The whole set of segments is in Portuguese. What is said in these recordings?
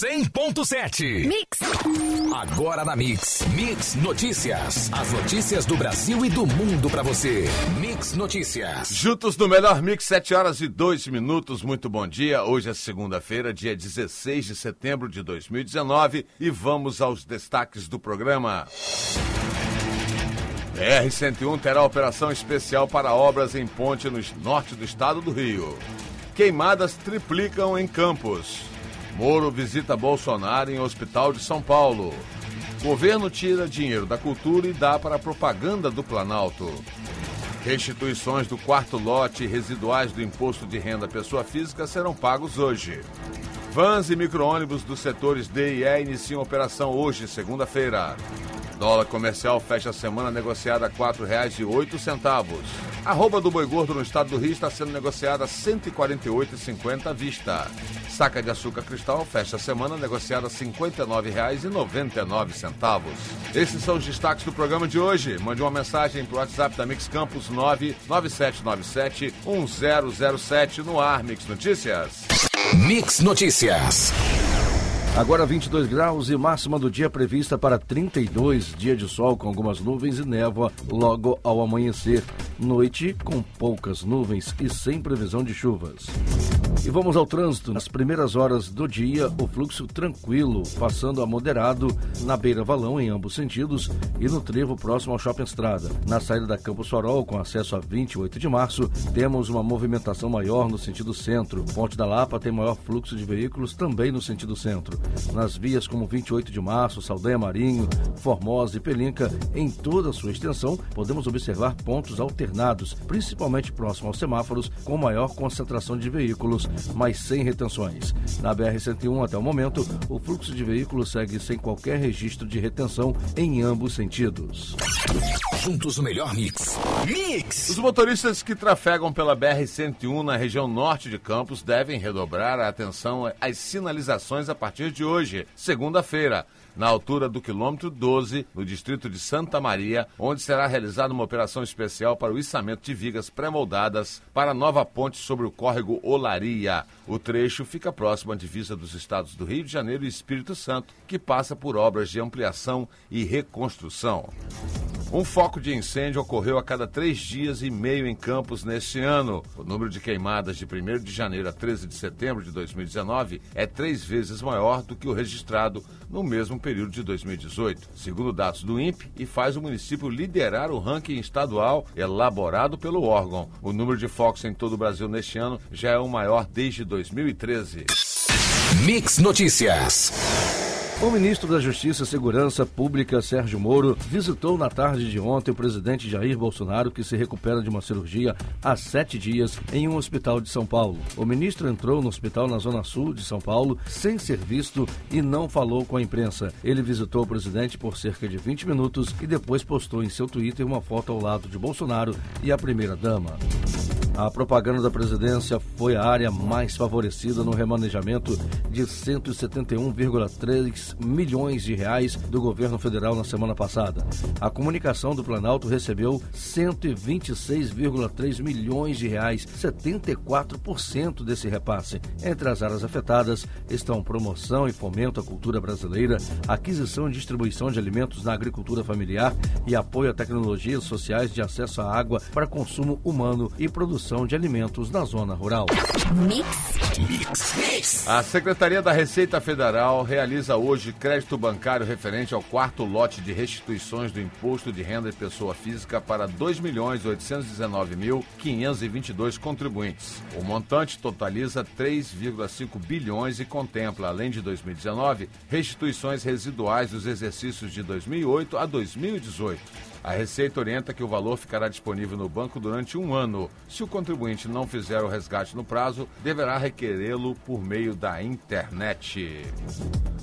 100.7. Mix. Agora na Mix. Mix Notícias. As notícias do Brasil e do mundo pra você. Mix Notícias. Juntos no melhor Mix, 7 horas e 2 minutos. Muito bom dia. Hoje é segunda-feira, dia 16 de setembro de 2019 e vamos aos destaques do programa. BR-101 terá operação especial para obras em ponte no norte do estado do Rio. Queimadas triplicam em Campos. Moro visita Bolsonaro em Hospital de São Paulo. Governo tira dinheiro da cultura e dá para a propaganda do Planalto. Restituições do quarto lote e residuais do imposto de renda pessoa física serão pagos hoje. Vans e micro-ônibus dos setores D e E iniciam operação hoje, segunda-feira. Dólar comercial fecha a semana negociada a R$ 4,08. A rouba do boi gordo no estado do Rio está sendo negociada a R$ 148,50 à vista. Saca de açúcar cristal fecha a semana negociada a R$ 59,99. Esses são os destaques do programa de hoje. Mande uma mensagem para o WhatsApp da Mix Campus 99797 1007 no ar, Mix Notícias. Mix Notícias. Agora 22 graus e máxima do dia prevista para 32, dia de sol com algumas nuvens e névoa logo ao amanhecer. Noite com poucas nuvens e sem previsão de chuvas. E vamos ao trânsito. Nas primeiras horas do dia, o fluxo tranquilo, passando a moderado na beira valão em ambos sentidos e no trevo próximo ao Shopping Estrada. Na saída da Campos Farol, com acesso a 28 de março, temos uma movimentação maior no sentido centro. Ponte da Lapa tem maior fluxo de veículos também no sentido centro. Nas vias como 28 de março, Saldanha Marinho, Formosa e Pelinca, em toda a sua extensão, podemos observar pontos alternados, principalmente próximo aos semáforos, com maior concentração de veículos, mas sem retenções. Na BR-101, até o momento, o fluxo de veículos segue sem qualquer registro de retenção em ambos sentidos. Juntos o melhor mix. Mix! Os motoristas que trafegam pela BR-101 na região norte de Campos devem redobrar a atenção às sinalizações a partir de hoje, segunda-feira, na altura do quilômetro 12, no distrito de Santa Maria, onde será realizada uma operação especial para o içamento de vigas pré-moldadas para a nova ponte sobre o córrego Olaria. O trecho fica próximo à divisa dos estados do Rio de Janeiro e Espírito Santo, que passa por obras de ampliação e reconstrução. Um foco de incêndio ocorreu a cada três dias e meio em Campos neste ano. O número de queimadas de 1 de janeiro a 13 de setembro de 2019 é três vezes maior do que o registrado no mesmo período de 2018, segundo dados do INPE, e faz o município liderar o ranking estadual elaborado pelo órgão. O número de focos em todo o Brasil neste ano já é o maior desde 2013. Mix Notícias. O ministro da Justiça e Segurança Pública, Sérgio Moro, visitou na tarde de ontem o presidente Jair Bolsonaro, que se recupera de uma cirurgia há sete dias em um hospital de São Paulo. O ministro entrou no hospital na Zona Sul de São Paulo sem ser visto e não falou com a imprensa. Ele visitou o presidente por cerca de 20 minutos e depois postou em seu Twitter uma foto ao lado de Bolsonaro e a primeira-dama. A propaganda da presidência foi a área mais favorecida no remanejamento de 171,3 milhões de reais do governo federal na semana passada. A comunicação do Planalto recebeu 126,3 milhões de reais, 74% desse repasse. Entre as áreas afetadas estão promoção e fomento à cultura brasileira, aquisição e distribuição de alimentos na agricultura familiar e apoio a tecnologias sociais de acesso à água para consumo humano e produção de alimentos na zona rural. Mix. Mix. Mix. A Secretaria da Receita Federal realiza hoje crédito bancário referente ao quarto lote de restituições do Imposto de Renda de Pessoa Física para 2.819.522 contribuintes. O montante totaliza 3,5 bilhões e contempla, além de 2019, restituições residuais dos exercícios de 2008 a 2018. A Receita orienta que o valor ficará disponível no banco durante um ano. Se o contribuinte não fizer o resgate no prazo, deverá requerê-lo por meio da internet.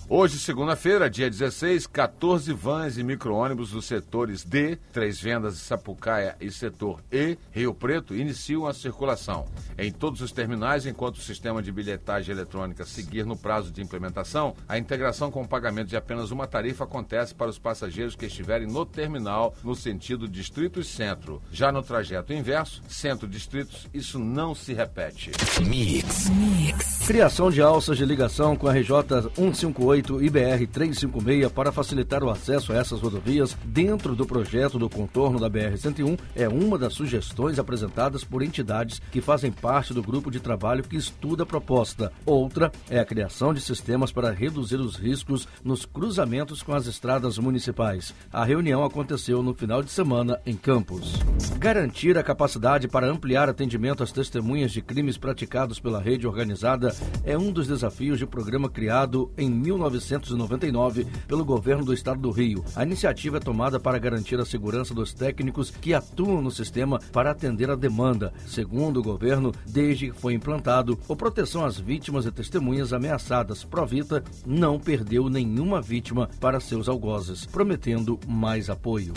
Hoje, segunda-feira, dia 16, 14 vans e micro-ônibus dos setores D, Três Vendas e Sapucaia e setor E, Rio Preto, iniciam a circulação. Em todos os terminais, enquanto o sistema de bilhetagem eletrônica seguir no prazo de implementação, a integração com o pagamento de apenas uma tarifa acontece para os passageiros que estiverem no terminal no sentido distrito e centro. Já no trajeto inverso, centro-distritos, isso não se repete. Mix. Mix. Criação de alças de ligação com a RJ 158 e BR 356 para facilitar o acesso a essas rodovias dentro do projeto do contorno da BR-101 é uma das sugestões apresentadas por entidades que fazem parte do grupo de trabalho que estuda a proposta. Outra é a criação de sistemas para reduzir os riscos nos cruzamentos com as estradas municipais. A reunião aconteceu no final de semana em Campos. Garantir a capacidade para ampliar atendimento às testemunhas de crimes praticados pela rede organizada é um dos desafios do programa criado em 1999 pelo governo do estado do Rio. A iniciativa é tomada para garantir a segurança dos técnicos que atuam no sistema para atender a demanda. Segundo o governo, desde que foi implantado, a proteção às vítimas e testemunhas ameaçadas Provita não perdeu nenhuma vítima para seus algozes, prometendo mais apoio.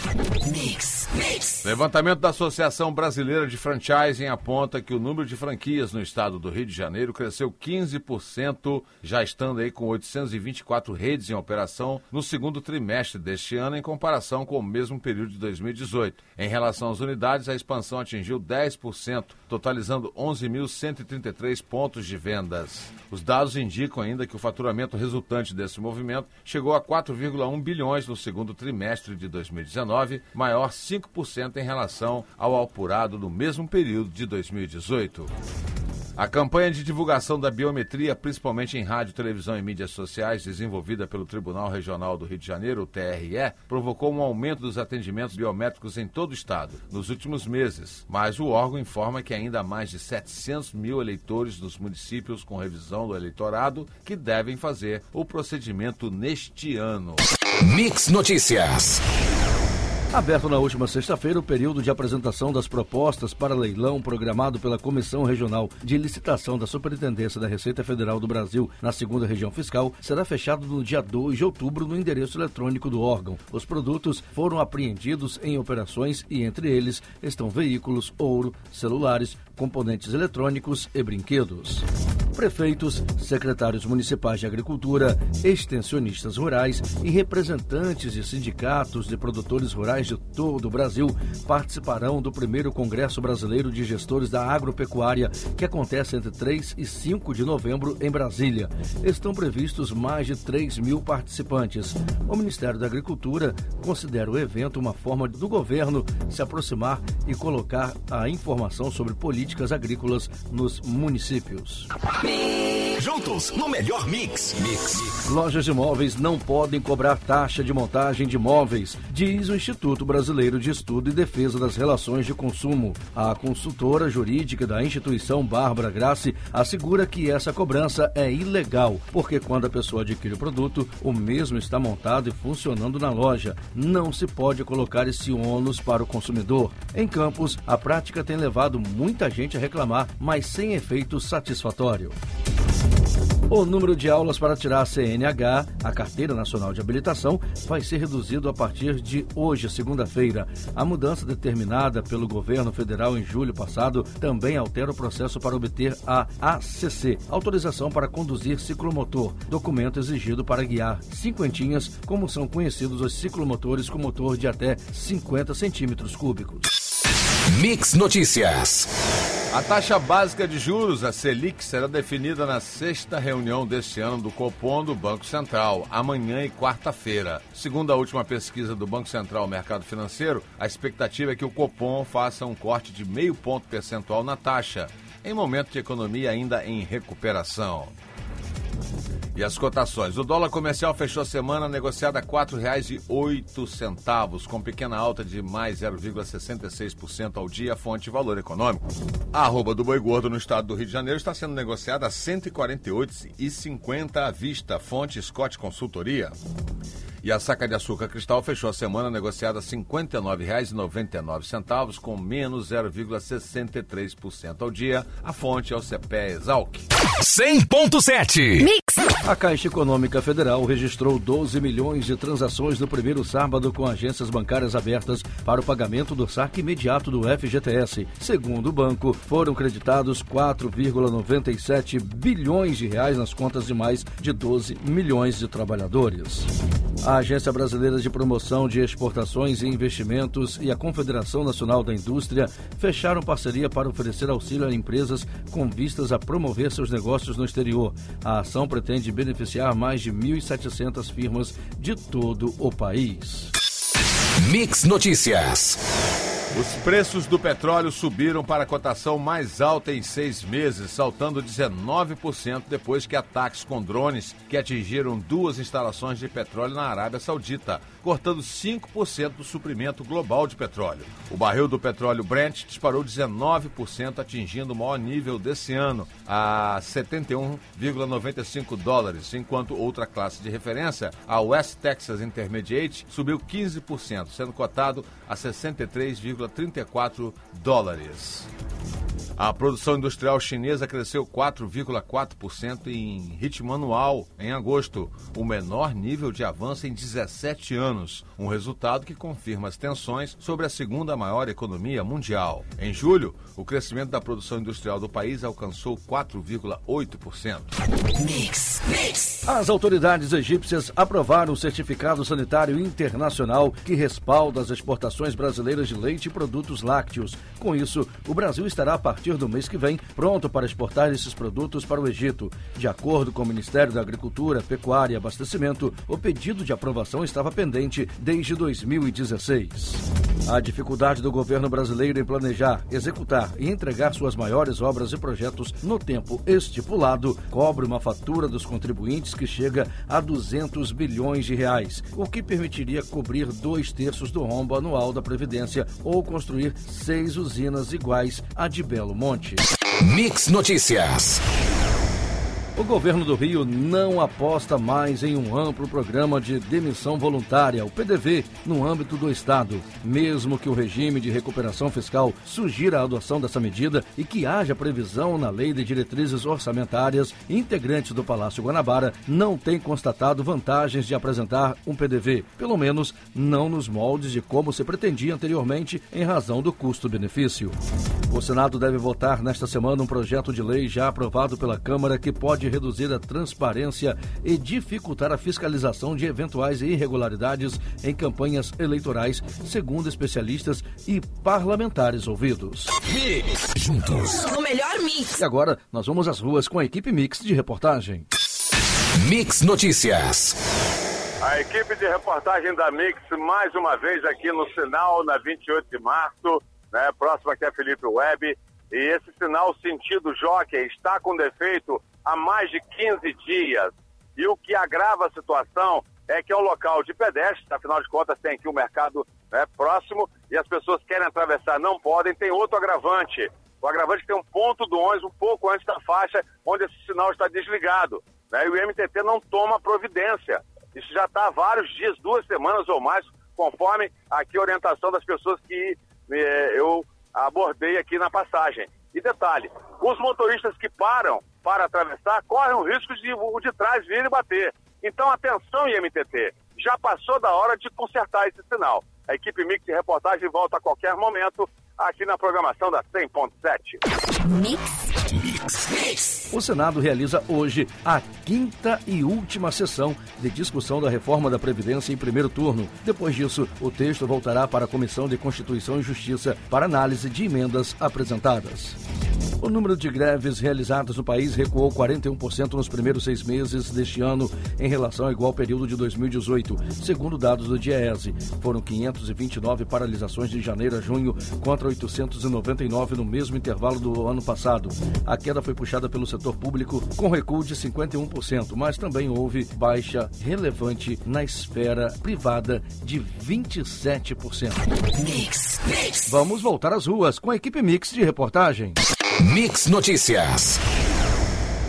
Mix, mix. Levantamento da Associação Brasileira de Franchising aponta que o número de franquias no estado do Rio de Janeiro cresceu 15%, já estando aí com 824 redes em operação no segundo trimestre deste ano, em comparação com o mesmo período de 2018. Em relação às unidades, a expansão atingiu 10%, totalizando 11.133 pontos de vendas. Os dados indicam ainda que o faturamento resultante desse movimento chegou a 4,1 bilhões no segundo trimestre de 2019, maior 5% em relação ao apurado no mesmo período de 2018. A campanha de divulgação da biometria, principalmente em rádio, televisão e mídias sociais, desenvolvida pelo Tribunal Regional do Rio de Janeiro, o TRE, provocou um aumento dos atendimentos biométricos em todo o estado nos últimos meses. Mas o órgão informa que ainda há mais de 700 mil eleitores dos municípios com revisão do eleitorado que devem fazer o procedimento neste ano. Mix Notícias. Aberto na última sexta-feira o período de apresentação das propostas para leilão programado pela Comissão Regional de Licitação da Superintendência da Receita Federal do Brasil na segunda região fiscal será fechado no dia 2 de outubro no endereço eletrônico do órgão. Os produtos foram apreendidos em operações e entre eles estão veículos, ouro, celulares, componentes eletrônicos e brinquedos. Prefeitos, secretários municipais de agricultura, extensionistas rurais e representantes de sindicatos de produtores rurais de todo o Brasil participarão do primeiro Congresso Brasileiro de Gestores da Agropecuária, que acontece entre 3 e 5 de novembro em Brasília. Estão previstos mais de 3 mil participantes. O Ministério da Agricultura considera o evento uma forma do governo se aproximar e colocar a informação sobre políticas agrícolas nos municípios. Juntos no melhor mix. Mix. Lojas de móveis não podem cobrar taxa de montagem de móveis, diz o Instituto Brasileiro de Estudo e Defesa das Relações de Consumo. A consultora jurídica da instituição Bárbara Grassi assegura que essa cobrança é ilegal, porque quando a pessoa adquire o produto, o mesmo está montado e funcionando na loja. Não se pode colocar esse ônus para o consumidor. Em Campos, a prática tem levado muita gente a reclamar, mas sem efeito satisfatório. O número de aulas para tirar a CNH, a Carteira Nacional de Habilitação, vai ser reduzido a partir de hoje, segunda-feira. A mudança determinada pelo governo federal em julho passado também altera o processo para obter a ACC, autorização para conduzir ciclomotor, documento exigido para guiar cinquentinhas, como são conhecidos os ciclomotores com motor de até 50 centímetros cúbicos. Mix Notícias. A taxa básica de juros, a Selic, será definida na sexta reunião deste ano do Copom do Banco Central, amanhã e quarta-feira. Segundo a última pesquisa do Banco Central Mercado Financeiro, a expectativa é que o Copom faça um corte de meio ponto percentual na taxa, em momento de economia ainda em recuperação. E as cotações. O dólar comercial fechou a semana negociado a R$ 4,08, com pequena alta de mais 0,66% ao dia, fonte Valor Econômico. A arroba do boi gordo no estado do Rio de Janeiro está sendo negociada a R$ 148,50 à vista, fonte Scott Consultoria. E a saca de açúcar cristal fechou a semana negociada a R$ 59,99, com menos 0,63% ao dia. A fonte é o CPE Exalc. 100.7 Mix. A Caixa Econômica Federal registrou 12 milhões de transações no primeiro sábado com agências bancárias abertas para o pagamento do saque imediato do FGTS. Segundo o banco, foram creditados 4,97 bilhões de reais nas contas de mais de 12 milhões de trabalhadores. A Agência Brasileira de Promoção de Exportações e Investimentos e a Confederação Nacional da Indústria fecharam parceria para oferecer auxílio a empresas com vistas a promover seus negócios no exterior. A ação pretende beneficiar mais de 1.700 firmas de todo o país. Mix Notícias. Os preços do petróleo subiram para a cotação mais alta em seis meses, saltando 19% depois que ataques com drones que atingiram duas instalações de petróleo na Arábia Saudita, cortando 5% do suprimento global de petróleo. O barril do petróleo Brent disparou 19%, atingindo o maior nível desse ano, a 71,95 dólares, enquanto outra classe de referência, a West Texas Intermediate, subiu 15%, sendo cotado a 63,34 dólares. A produção industrial chinesa cresceu 4,4% em ritmo anual em agosto, o menor nível de avanço em 17 anos, um resultado que confirma as tensões sobre a segunda maior economia mundial. Em julho, o crescimento da produção industrial do país alcançou 4,8%. Mix, mix. As autoridades egípcias aprovaram o certificado sanitário internacional que respalda as exportações brasileiras de leite e produtos lácteos. Com isso, o Brasil estará a partir do mês que vem pronto para exportar esses produtos para o Egito. De acordo com o Ministério da Agricultura, Pecuária e Abastecimento, o pedido de aprovação estava pendente desde 2016. A dificuldade do governo brasileiro em planejar, executar e entregar suas maiores obras e projetos no tempo estipulado cobre uma fatura dos contribuintes que chega a 200 bilhões de reais, o que permitiria cobrir dois terços do rombo anual da Previdência ou construir seis usinas iguais à de Belo Monte. Mix Notícias. O governo do Rio não aposta mais em um amplo programa de demissão voluntária, o PDV, no âmbito do Estado, mesmo que o regime de recuperação fiscal sugira a adoção dessa medida e que haja previsão na Lei de Diretrizes Orçamentárias, integrantes do Palácio Guanabara não têm constatado vantagens de apresentar um PDV, pelo menos não nos moldes de como se pretendia anteriormente em razão do custo-benefício. O Senado deve votar nesta semana um projeto de lei já aprovado pela Câmara que pode reduzir a transparência e dificultar a fiscalização de eventuais irregularidades em campanhas eleitorais, segundo especialistas e parlamentares ouvidos. Mix. Juntos. No melhor mix. E agora nós vamos às ruas com a equipe Mix de reportagem. Mix Notícias. A equipe de reportagem da Mix, mais uma vez aqui no sinal, na 28 de março, né? Próximo aqui é Felipe Web. E esse sinal sentido jockey está com defeito há mais de 15 dias. E o que agrava a situação é que é um local de pedestres, afinal de contas tem aqui o um mercado né, próximo e as pessoas querem atravessar, não podem. Tem outro agravante. O agravante tem um ponto do ônibus um pouco antes da faixa onde esse sinal está desligado. Né, e o MTT não toma providência. Isso já está há vários dias, duas semanas ou mais, conforme aqui a orientação das pessoas que eh, eu abordei aqui na passagem. E detalhe, os motoristas que param para atravessar correm o risco de o de trás vir e bater. Então, atenção, IMTT, já passou da hora de consertar esse sinal. A equipe Mix de reportagem volta a qualquer momento aqui na programação da 100.7. Mix. O Senado realiza hoje a quinta e última sessão de discussão da reforma da Previdência em primeiro turno. Depois disso, o texto voltará para a Comissão de Constituição e Justiça para análise de emendas apresentadas. O número de greves realizadas no país recuou 41% nos primeiros seis meses deste ano em relação ao igual período de 2018, segundo dados do DIEESE. Foram 529 paralisações de janeiro a junho contra 899 no mesmo intervalo do ano passado. A queda foi puxada pelo setor público com recuo de 51%, mas também houve baixa relevante na esfera privada de 27%. Mix, mix. Vamos voltar às ruas com a equipe Mix de reportagem. Mix Notícias.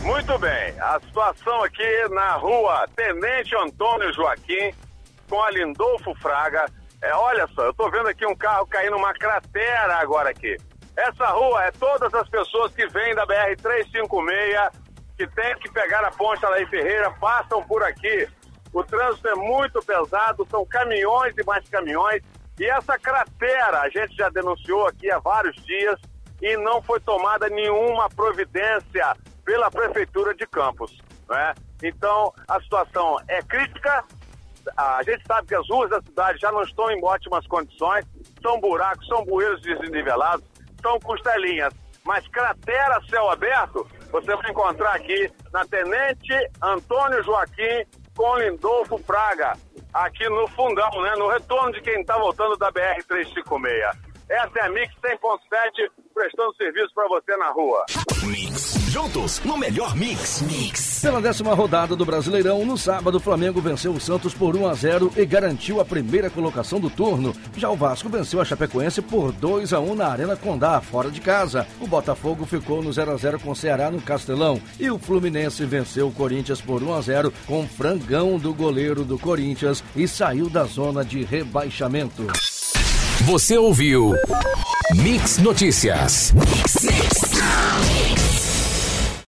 Muito bem, a situação aqui na rua Tenente Antônio Joaquim com a Lindolfo Fraga. É, olha só, eu tô vendo aqui um carro caindo numa cratera agora aqui. Essa rua é todas as pessoas que vêm da BR-356, que tem que pegar a ponte Alain Ferreira, passam por aqui. O trânsito é muito pesado, são caminhões e mais caminhões. E essa cratera a gente já denunciou aqui há vários dias e não foi tomada nenhuma providência pela Prefeitura de Campos. Né? Então, a situação é crítica a gente sabe que as ruas da cidade já não estão em ótimas condições, são buracos, são bueiros desnivelados, são costelinhas. Mas cratera céu aberto, você vai encontrar aqui na Tenente Antônio Joaquim com Lindolfo Praga, aqui no fundão, né? No retorno de quem está voltando da BR-356. Essa é a Mix 100.7, prestando serviço para você na rua. Mix. Juntos, no melhor mix. Mix. Pela décima rodada do Brasileirão, no sábado, o Flamengo venceu o Santos por 1 a 0 e garantiu a primeira colocação do turno. Já o Vasco venceu a Chapecoense por 2 a 1 na Arena Condá, fora de casa. O Botafogo ficou no 0 a 0 com o Ceará no Castelão. E o Fluminense venceu o Corinthians por 1 a 0 com frangão do goleiro do Corinthians e saiu da zona de rebaixamento. Você ouviu Mix Notícias. Mix, mix, mix.